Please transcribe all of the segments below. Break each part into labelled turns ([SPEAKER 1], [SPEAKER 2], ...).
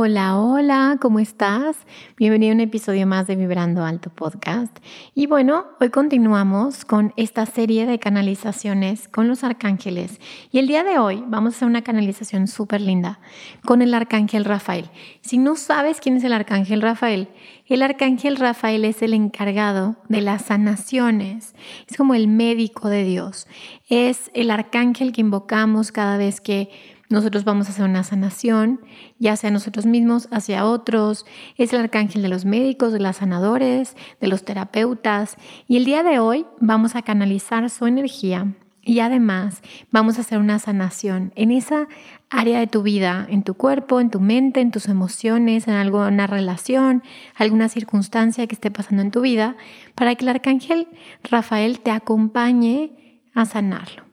[SPEAKER 1] Hola, hola, ¿cómo estás? Bienvenido a un episodio más de Vibrando Alto Podcast. Y bueno, hoy continuamos con esta serie de canalizaciones con los arcángeles. Y el día de hoy vamos a hacer una canalización súper linda con el arcángel Rafael. Si no sabes quién es el arcángel Rafael, el arcángel Rafael es el encargado de las sanaciones. Es como el médico de Dios. Es el arcángel que invocamos cada vez que nosotros vamos a hacer una sanación, ya sea nosotros mismos, hacia otros. Es el arcángel de los médicos, de los sanadores, de los terapeutas. Y el día de hoy vamos a canalizar su energía y además vamos a hacer una sanación en esa área de tu vida, en tu cuerpo, en tu mente, en tus emociones, en alguna relación, alguna circunstancia que esté pasando en tu vida, para que el arcángel Rafael te acompañe a sanarlo.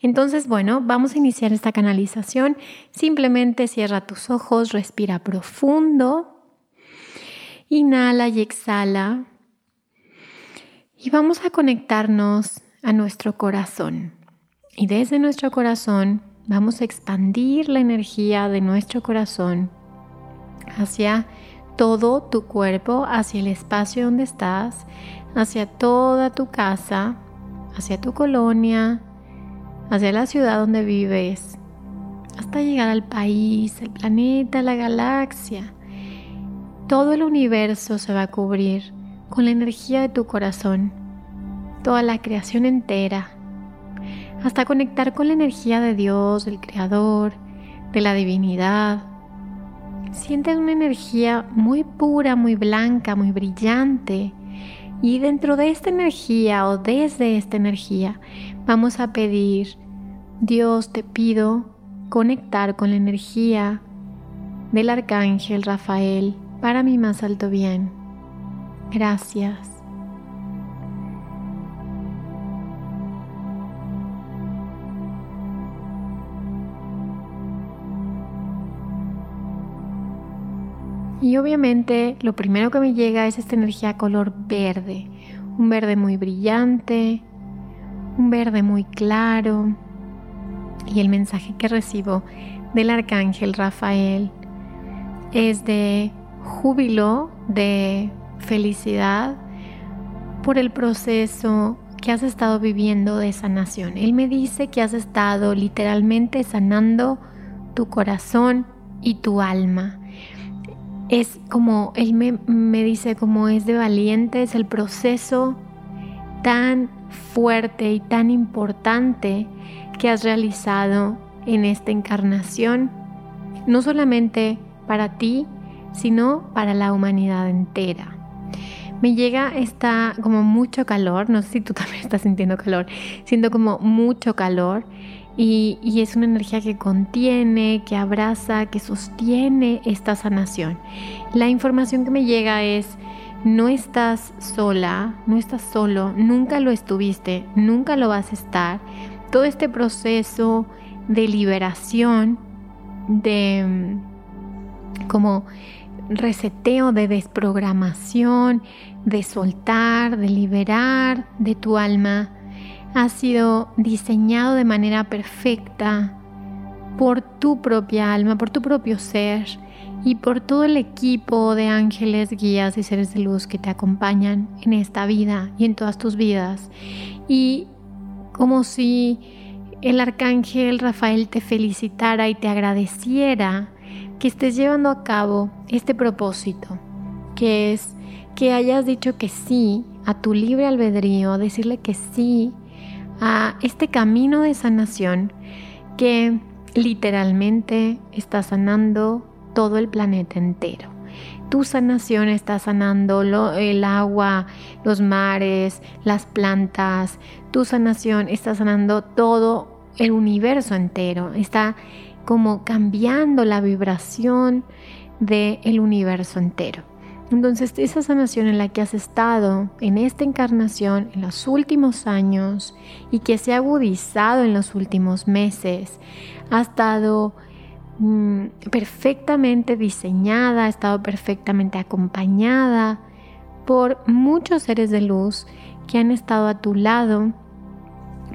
[SPEAKER 1] Entonces, bueno, vamos a iniciar esta canalización. Simplemente cierra tus ojos, respira profundo, inhala y exhala. Y vamos a conectarnos a nuestro corazón. Y desde nuestro corazón vamos a expandir la energía de nuestro corazón hacia todo tu cuerpo, hacia el espacio donde estás, hacia toda tu casa, hacia tu colonia, hacia la ciudad donde vives, hasta llegar al país, el planeta, la galaxia. Todo el universo se va a cubrir con la energía de tu corazón, toda la creación entera, hasta conectar con la energía de Dios, del Creador, de la divinidad. Sientes una energía muy pura, muy blanca, muy brillante. Y dentro de esta energía o desde esta energía vamos a pedir Dios te pido conectar con la energía del arcángel Rafael para mi más alto bien. Gracias. Y obviamente lo primero que me llega es esta energía color verde, un verde muy brillante, un verde muy claro, y el mensaje que recibo del arcángel Rafael es de júbilo, de felicidad por el proceso que has estado viviendo de sanación. Él me dice que has estado literalmente sanando tu corazón y tu alma. Es como, él me, me dice como es de valiente, es el proceso tan fuerte y tan importante que has realizado en esta encarnación, no solamente para ti, sino para la humanidad entera. Me llega esta como mucho calor, no sé si tú también estás sintiendo calor, siento como mucho calor y, es una energía que contiene, que abraza, que sostiene esta sanación. La información que me llega es, no estás sola, no estás solo, nunca lo estuviste, nunca lo vas a estar todo este proceso de liberación, de mm, como reseteo, de desprogramación, de soltar, de liberar de tu alma, ha sido diseñado de manera perfecta por tu propia alma, por tu propio ser y por todo el equipo de ángeles, guías y seres de luz que te acompañan en esta vida y en todas tus vidas. Y como si el arcángel Rafael te felicitara y te agradeciera que estés llevando a cabo este propósito, que es que hayas dicho que sí a tu libre albedrío, decirle que sí a este camino de sanación que literalmente está sanando todo el planeta entero. Tu sanación está sanando el agua, los mares, las plantas. Tu sanación está sanando todo el universo entero. Está como cambiando la vibración del universo entero. Entonces, esa sanación en la que has estado en esta encarnación en los últimos años y que se ha agudizado en los últimos meses, ha estado mm, perfectamente diseñada, ha estado perfectamente acompañada por muchos seres de luz que han estado a tu lado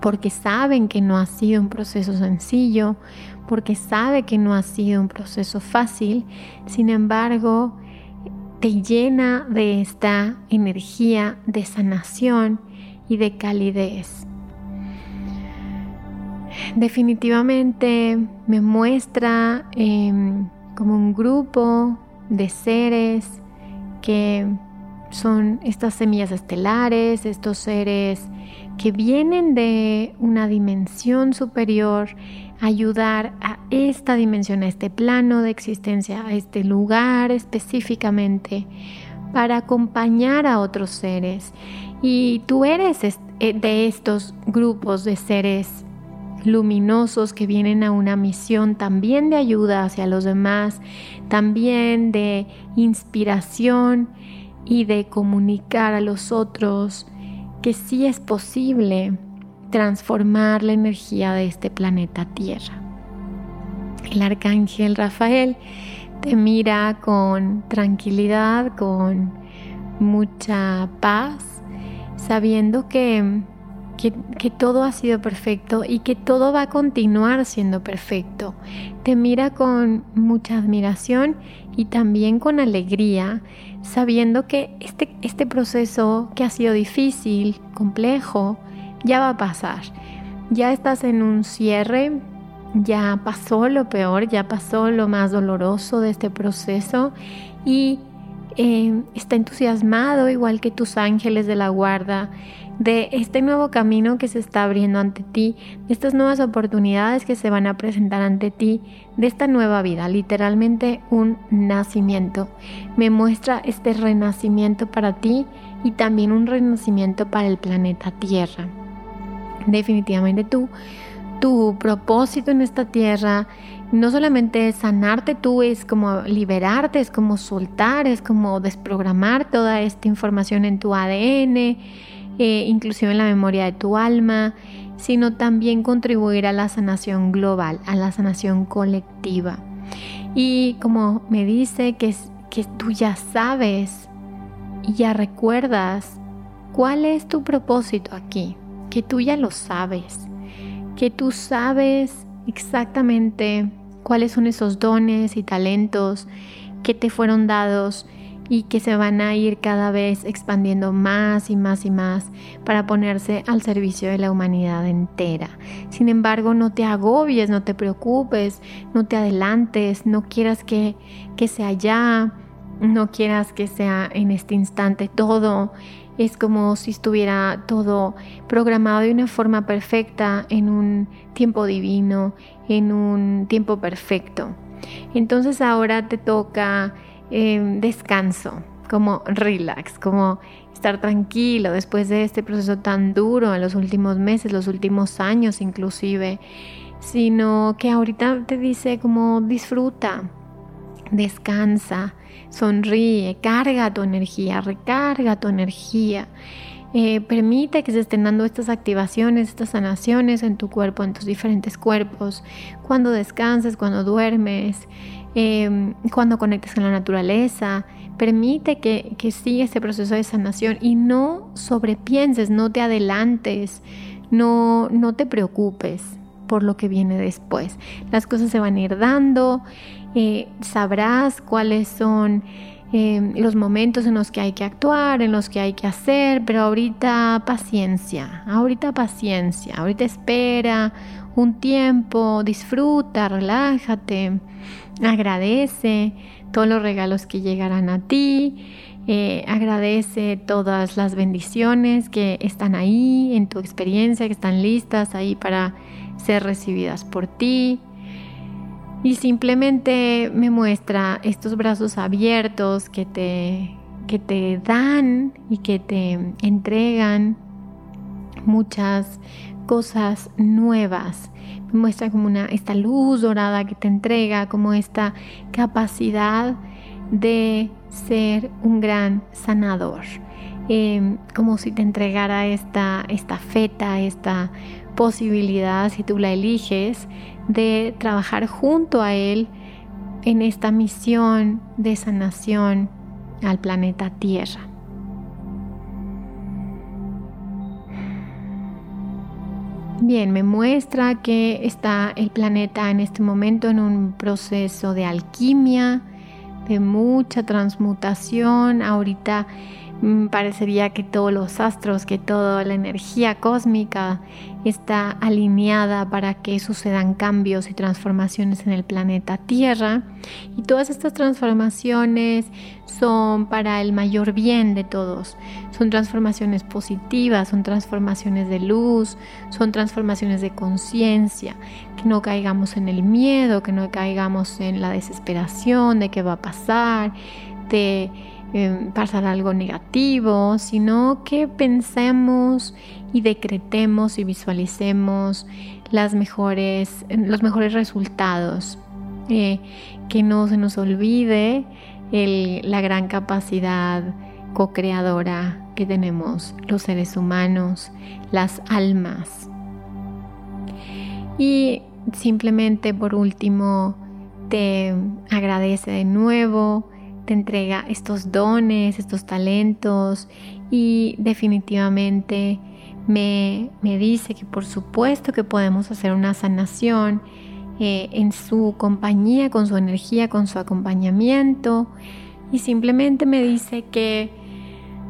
[SPEAKER 1] porque saben que no ha sido un proceso sencillo, porque sabe que no ha sido un proceso fácil, sin embargo, te llena de esta energía de sanación y de calidez. Definitivamente me muestra em, como un grupo de seres que son estas semillas estelares, estos seres que vienen de una dimensión superior, ayudar a esta dimensión, a este plano de existencia, a este lugar específicamente, para acompañar a otros seres. Y tú eres eh, de estos grupos de seres luminosos que vienen a una misión también de ayuda hacia los demás, también de inspiración y de comunicar a los otros que sí es posible transformar la energía de este planeta Tierra. El arcángel Rafael te mira con tranquilidad, con mucha paz, sabiendo que, que, todo ha sido perfecto y que todo va a continuar siendo perfecto. Te mira con mucha admiración y también con alegría, sabiendo que este, este proceso que ha sido difícil, complejo, ya va a pasar. Ya estás en un cierre, ya pasó lo peor, ya pasó lo más doloroso de este proceso y eh, está entusiasmado, igual que tus ángeles de la guarda, de este nuevo camino que se está abriendo ante ti, de estas nuevas oportunidades que se van a presentar ante ti, de esta nueva vida, literalmente un nacimiento. Me muestra este renacimiento para ti y también un renacimiento para el planeta Tierra definitivamente tú, tu propósito en esta tierra no solamente sanarte tú, es como liberarte, es como soltar, es como desprogramar toda esta información en tu ADN, eh, inclusive en la memoria de tu alma, sino también contribuir a la sanación global, a la sanación colectiva. Y como me dice que, que tú ya sabes y ya recuerdas cuál es tu propósito aquí, que tú ya lo sabes, que tú sabes exactamente cuáles son esos dones y talentos que te fueron dados y que se van a ir cada vez expandiendo más y más y más para ponerse al servicio de la humanidad entera. Sin embargo, no te agobies, no te preocupes, no te adelantes, no quieras que, que sea ya, no quieras que sea en este instante todo es como si estuviera todo programado de una forma perfecta, en un tiempo divino, en un tiempo perfecto. Entonces ahora te toca em, descanso, como relax, como estar tranquilo después de este proceso tan duro en los últimos meses, los últimos años inclusive, sino que ahorita te dice como disfruta, descansa, sonríe, carga tu energía, recarga tu energía. Eh, permite que se estén dando estas activaciones, estas sanaciones en tu cuerpo, en tus diferentes cuerpos, cuando descansas, cuando duermes, em, cuando conectes con la naturaleza. Permite que, que siga este proceso de sanación y no sobrepienses, no te adelantes, no, no te preocupes por lo que viene después. Las cosas se van a ir dando, eh, sabrás cuáles son eh, los momentos en los que hay que actuar, en los que hay que hacer, pero ahorita paciencia, ahorita paciencia, ahorita espera un tiempo, disfruta, relájate, agradece todos los regalos que llegarán a ti. Eh, agradece todas las bendiciones que están ahí en tu experiencia, que están listas ahí para ser recibidas por ti. Y simplemente me muestra estos brazos abiertos que te, que te dan y que te entregan muchas cosas nuevas. Me muestra como una, esta luz dorada que te entrega, como esta capacidad de ser un gran sanador. Em, como si te entregara esta, esta feta, esta posibilidad, si tú la eliges, de trabajar junto a Él en esta misión de sanación al planeta Tierra. Bien, me muestra que está el planeta en este momento en un proceso de alquimia, de mucha transmutación. Ahorita parecería que todos los astros, que toda la energía cósmica está alineada para que sucedan cambios y transformaciones en el planeta Tierra. Y todas estas transformaciones son para el mayor bien de todos. Son transformaciones positivas, son transformaciones de luz, son transformaciones de conciencia. Que no caigamos en el miedo, que no caigamos en la desesperación de qué va a pasar, de eh, pasar algo negativo, sino que pensemos y decretemos y visualicemos las mejores, los mejores resultados. Eh, que no se nos olvide la gran capacidad co-creadora que tenemos los seres humanos, las almas. Y simplemente por último te agradece de nuevo, te entrega estos dones, estos talentos y definitivamente me, dice que por supuesto que podemos hacer una sanación eh, en su compañía, con su energía, con su acompañamiento. Y simplemente me dice que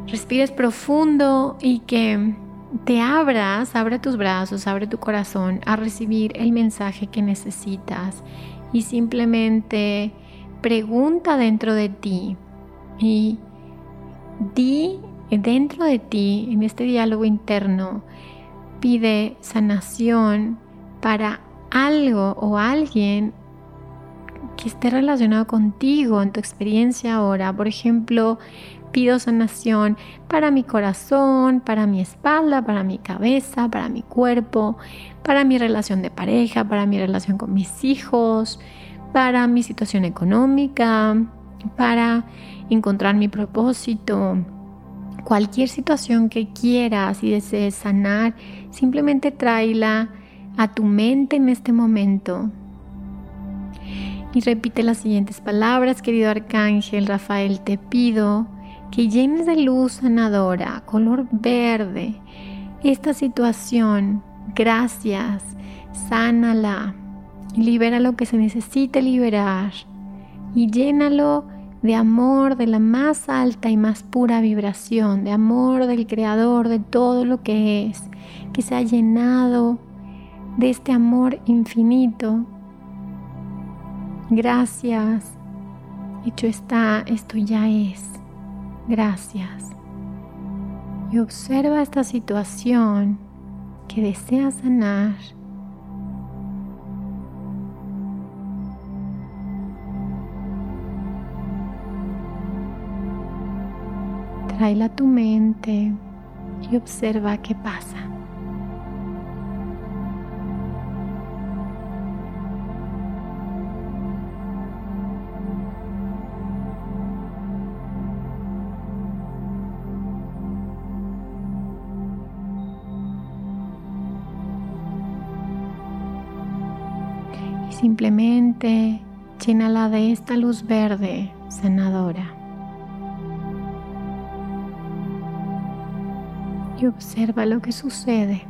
[SPEAKER 1] respires profundo y que te abras, abre tus brazos, abre tu corazón a recibir el mensaje que necesitas. Y simplemente pregunta dentro de ti y di dentro de ti, en este diálogo interno, pide sanación para algo o alguien que esté relacionado contigo en tu experiencia ahora. Por ejemplo, pido sanación para mi corazón, para mi espalda, para mi cabeza, para mi cuerpo, para mi relación de pareja, para mi relación con mis hijos, para mi situación económica, para encontrar mi propósito cualquier situación que quieras y desees sanar, simplemente tráela a tu mente en este momento. Y repite las siguientes palabras, querido arcángel Rafael, te pido que llenes de luz sanadora, color verde, esta situación. Gracias, sánala, libera lo que se necesite liberar y llénalo de amor de la más alta y más pura vibración, de amor del Creador, de todo lo que es, que se ha llenado de este amor infinito. Gracias. Hecho está, esto ya es. Gracias. Y observa esta situación que desea sanar Tráela a tu mente y observa qué pasa. Y simplemente llénala de esta luz verde sanadora. Y observa lo que sucede.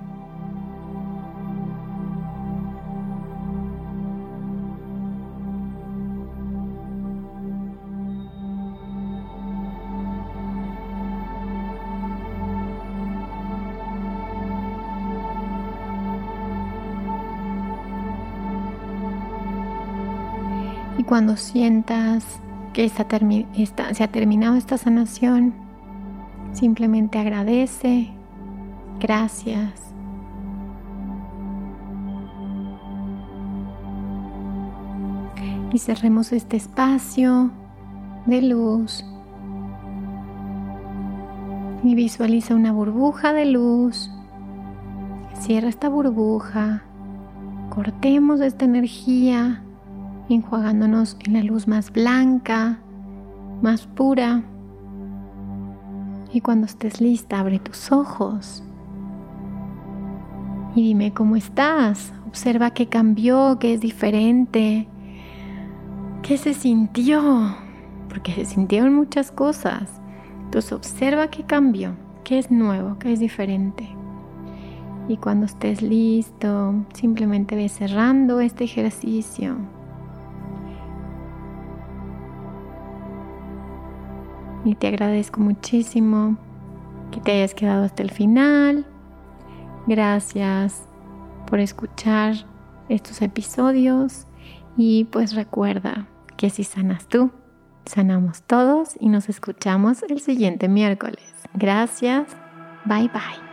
[SPEAKER 1] Y cuando sientas que se ha terminado esta sanación, simplemente agradece, gracias. Y cerremos este espacio de luz. Y visualiza una burbuja de luz. Cierra esta burbuja. Cortemos esta energía enjuagándonos en la luz más blanca, más pura. Y cuando estés lista, abre tus ojos y dime cómo estás. Observa qué cambió, qué es diferente, qué se sintió, porque se sintieron muchas cosas. Entonces observa qué cambió, qué es nuevo, qué es diferente. Y cuando estés listo, simplemente ve cerrando este ejercicio. y te agradezco muchísimo que te hayas quedado hasta el final. Gracias por escuchar estos episodios y pues recuerda que si sanas tú, sanamos todos y nos escuchamos el siguiente miércoles. Gracias. Bye bye.